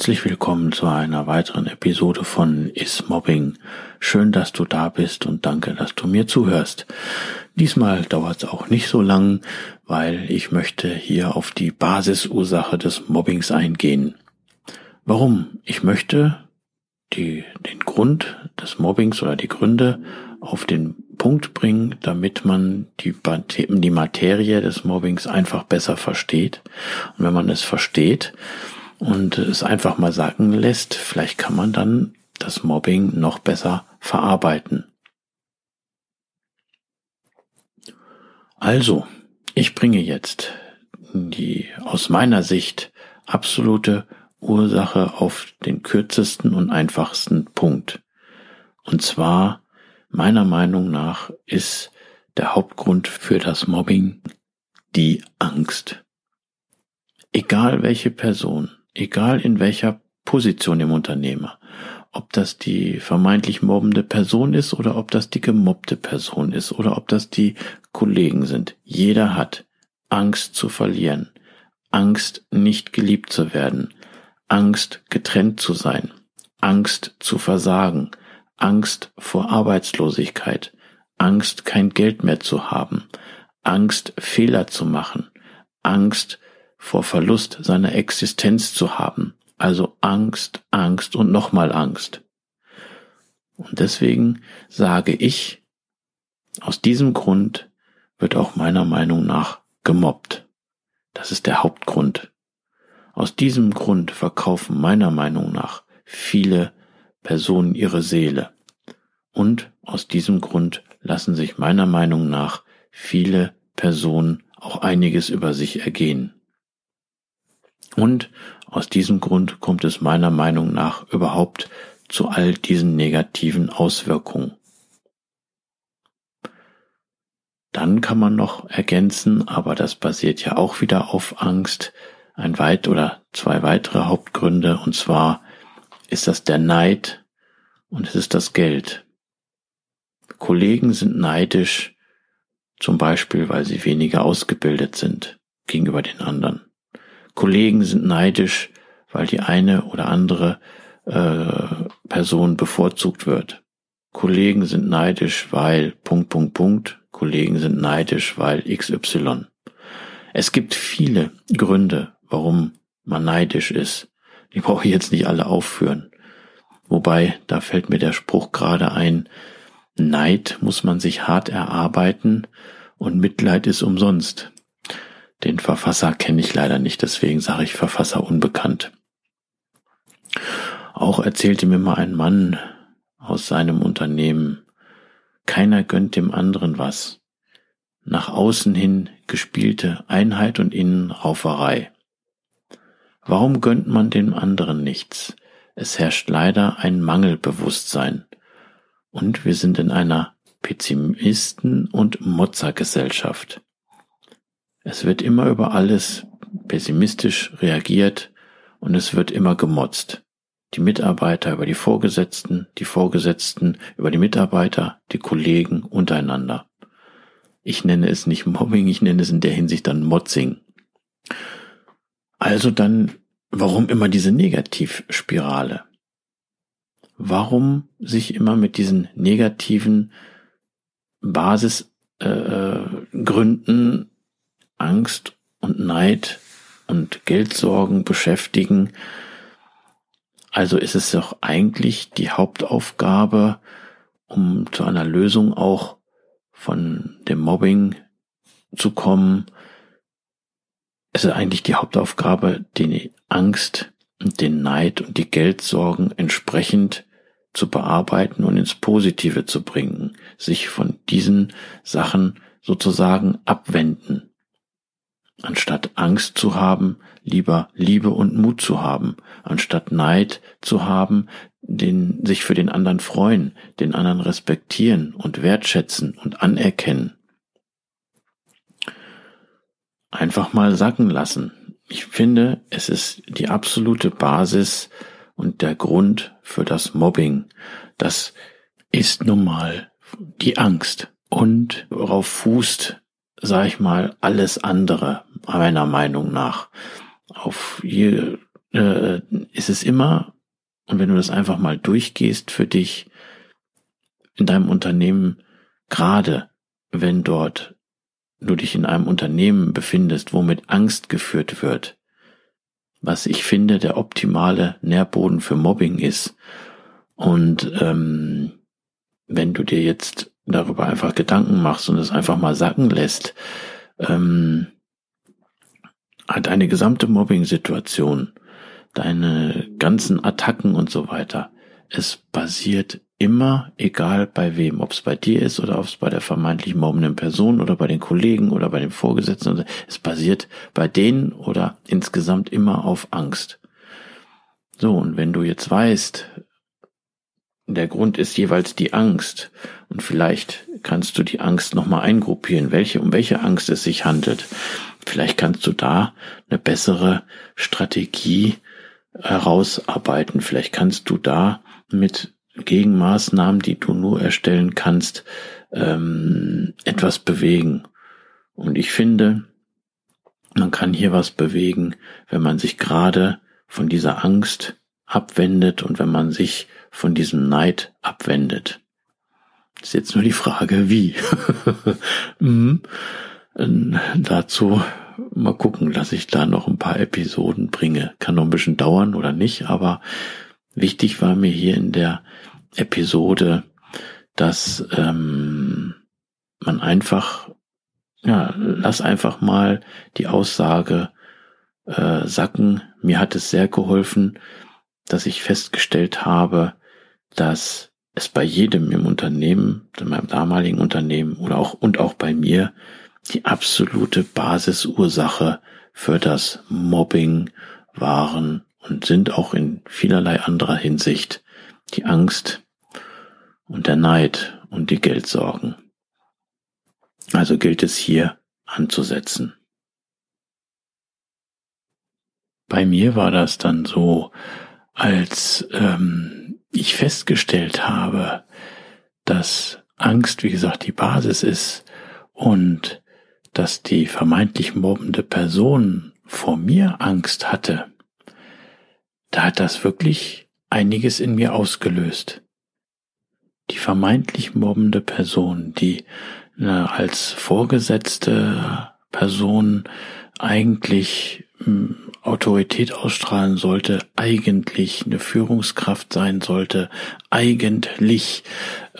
Herzlich willkommen zu einer weiteren Episode von Is Mobbing. Schön, dass du da bist und danke, dass du mir zuhörst. Diesmal dauert es auch nicht so lang, weil ich möchte hier auf die Basisursache des Mobbings eingehen. Warum? Ich möchte die, den Grund des Mobbings oder die Gründe auf den Punkt bringen, damit man die, die Materie des Mobbings einfach besser versteht. Und wenn man es versteht, und es einfach mal sagen lässt, vielleicht kann man dann das Mobbing noch besser verarbeiten. Also, ich bringe jetzt die aus meiner Sicht absolute Ursache auf den kürzesten und einfachsten Punkt. Und zwar, meiner Meinung nach, ist der Hauptgrund für das Mobbing die Angst. Egal welche Person, egal in welcher Position im Unternehmer, ob das die vermeintlich mobbende Person ist oder ob das die gemobbte Person ist oder ob das die Kollegen sind. Jeder hat Angst zu verlieren, Angst nicht geliebt zu werden, Angst getrennt zu sein, Angst zu versagen, Angst vor Arbeitslosigkeit, Angst kein Geld mehr zu haben, Angst Fehler zu machen, Angst vor Verlust seiner Existenz zu haben. Also Angst, Angst und nochmal Angst. Und deswegen sage ich, aus diesem Grund wird auch meiner Meinung nach gemobbt. Das ist der Hauptgrund. Aus diesem Grund verkaufen meiner Meinung nach viele Personen ihre Seele. Und aus diesem Grund lassen sich meiner Meinung nach viele Personen auch einiges über sich ergehen. Und aus diesem Grund kommt es meiner Meinung nach überhaupt zu all diesen negativen Auswirkungen. Dann kann man noch ergänzen, aber das basiert ja auch wieder auf Angst, ein weit oder zwei weitere Hauptgründe, und zwar ist das der Neid und es ist das Geld. Kollegen sind neidisch, zum Beispiel, weil sie weniger ausgebildet sind gegenüber den anderen. Kollegen sind neidisch, weil die eine oder andere äh, Person bevorzugt wird. Kollegen sind neidisch, weil Punkt, Punkt, Punkt. Kollegen sind neidisch, weil XY. Es gibt viele Gründe, warum man neidisch ist. Die brauche ich jetzt nicht alle aufführen. Wobei, da fällt mir der Spruch gerade ein, Neid muss man sich hart erarbeiten und Mitleid ist umsonst. Den Verfasser kenne ich leider nicht, deswegen sage ich Verfasser unbekannt. Auch erzählte mir mal ein Mann aus seinem Unternehmen, keiner gönnt dem anderen was. Nach außen hin gespielte Einheit und innen Rauferei. Warum gönnt man dem anderen nichts? Es herrscht leider ein Mangelbewusstsein. Und wir sind in einer Pessimisten- und Motzergesellschaft. Es wird immer über alles pessimistisch reagiert und es wird immer gemotzt. Die Mitarbeiter über die Vorgesetzten, die Vorgesetzten über die Mitarbeiter, die Kollegen untereinander. Ich nenne es nicht Mobbing, ich nenne es in der Hinsicht dann Motzing. Also dann, warum immer diese Negativspirale? Warum sich immer mit diesen negativen Basisgründen äh, Angst und Neid und Geldsorgen beschäftigen. Also ist es doch eigentlich die Hauptaufgabe, um zu einer Lösung auch von dem Mobbing zu kommen, es ist eigentlich die Hauptaufgabe, die Angst und den Neid und die Geldsorgen entsprechend zu bearbeiten und ins Positive zu bringen, sich von diesen Sachen sozusagen abwenden. Anstatt Angst zu haben, lieber Liebe und Mut zu haben, anstatt Neid zu haben, den, sich für den anderen freuen, den anderen respektieren und wertschätzen und anerkennen. Einfach mal sacken lassen. Ich finde, es ist die absolute Basis und der Grund für das Mobbing. Das ist nun mal die Angst und worauf fußt, sag ich mal, alles andere, meiner Meinung nach. Auf hier äh, ist es immer, und wenn du das einfach mal durchgehst für dich in deinem Unternehmen, gerade wenn dort du dich in einem Unternehmen befindest, wo mit Angst geführt wird, was ich finde der optimale Nährboden für Mobbing ist. Und ähm, wenn du dir jetzt darüber einfach Gedanken machst und es einfach mal sacken lässt, ähm, deine gesamte Mobbing-Situation, deine ganzen Attacken und so weiter, es basiert immer, egal bei wem, ob es bei dir ist oder ob es bei der vermeintlich mobbenden Person oder bei den Kollegen oder bei den Vorgesetzten, es basiert bei denen oder insgesamt immer auf Angst. So, und wenn du jetzt weißt, der Grund ist jeweils die Angst und vielleicht kannst du die Angst nochmal eingruppieren, welche, um welche Angst es sich handelt. Vielleicht kannst du da eine bessere Strategie herausarbeiten. Vielleicht kannst du da mit Gegenmaßnahmen, die du nur erstellen kannst, ähm, etwas bewegen. Und ich finde, man kann hier was bewegen, wenn man sich gerade von dieser Angst abwendet und wenn man sich von diesem Neid abwendet. ist jetzt nur die Frage, wie. mhm. Dazu mal gucken, dass ich da noch ein paar Episoden bringe. Kann noch ein bisschen dauern oder nicht, aber wichtig war mir hier in der Episode, dass ähm, man einfach, ja, lass einfach mal die Aussage äh, sacken. Mir hat es sehr geholfen, dass ich festgestellt habe, dass es bei jedem im Unternehmen, in meinem damaligen Unternehmen oder auch und auch bei mir die absolute Basisursache für das Mobbing waren und sind auch in vielerlei anderer Hinsicht die Angst und der Neid und die Geldsorgen. Also gilt es hier anzusetzen. Bei mir war das dann so, als ähm, ich festgestellt habe, dass Angst, wie gesagt, die Basis ist und dass die vermeintlich mobbende Person vor mir Angst hatte, da hat das wirklich einiges in mir ausgelöst. Die vermeintlich mobbende Person, die na, als vorgesetzte Person eigentlich hm, Autorität ausstrahlen sollte, eigentlich eine Führungskraft sein sollte, eigentlich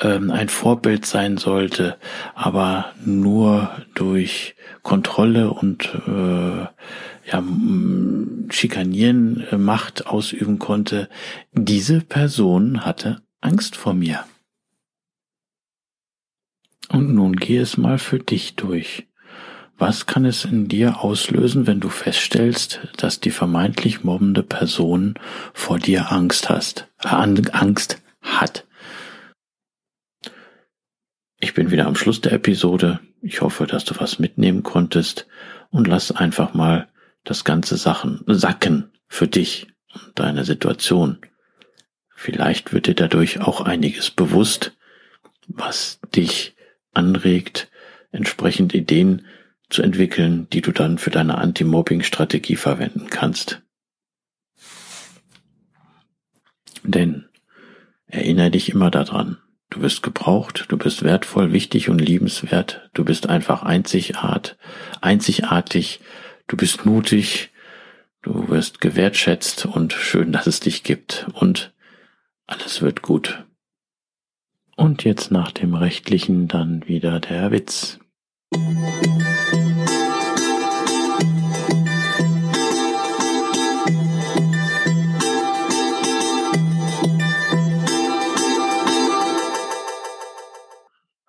ähm, ein Vorbild sein sollte, aber nur durch Kontrolle und äh, ja, schikanieren äh, Macht ausüben konnte, diese Person hatte Angst vor mir. Und nun geh es mal für dich durch. Was kann es in dir auslösen, wenn du feststellst, dass die vermeintlich mobbende Person vor dir Angst hast, äh, Angst hat? Ich bin wieder am Schluss der Episode. Ich hoffe, dass du was mitnehmen konntest und lass einfach mal das ganze Sachen sacken für dich und deine Situation. Vielleicht wird dir dadurch auch einiges bewusst, was dich anregt, entsprechend Ideen zu entwickeln, die du dann für deine Anti-Mobbing-Strategie verwenden kannst. Denn erinnere dich immer daran, du bist gebraucht, du bist wertvoll, wichtig und liebenswert, du bist einfach einzigart, einzigartig, du bist mutig, du wirst gewertschätzt und schön, dass es dich gibt und alles wird gut. Und jetzt nach dem rechtlichen dann wieder der Witz.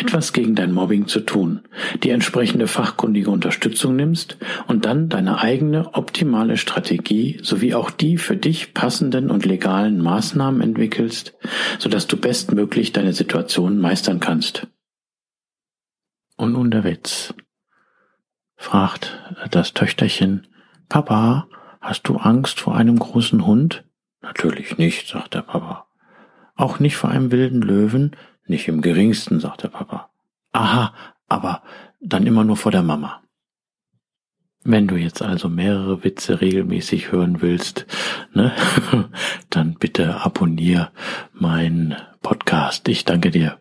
etwas gegen dein Mobbing zu tun, die entsprechende fachkundige Unterstützung nimmst und dann deine eigene optimale Strategie sowie auch die für dich passenden und legalen Maßnahmen entwickelst, sodass du bestmöglich deine Situation meistern kannst. Und nun der Witz. Fragt das Töchterchen, Papa, hast du Angst vor einem großen Hund? Natürlich nicht, sagt der Papa. Auch nicht vor einem wilden Löwen? Nicht im geringsten, sagt der Papa. Aha, aber dann immer nur vor der Mama. Wenn du jetzt also mehrere Witze regelmäßig hören willst, ne, dann bitte abonnier meinen Podcast. Ich danke dir.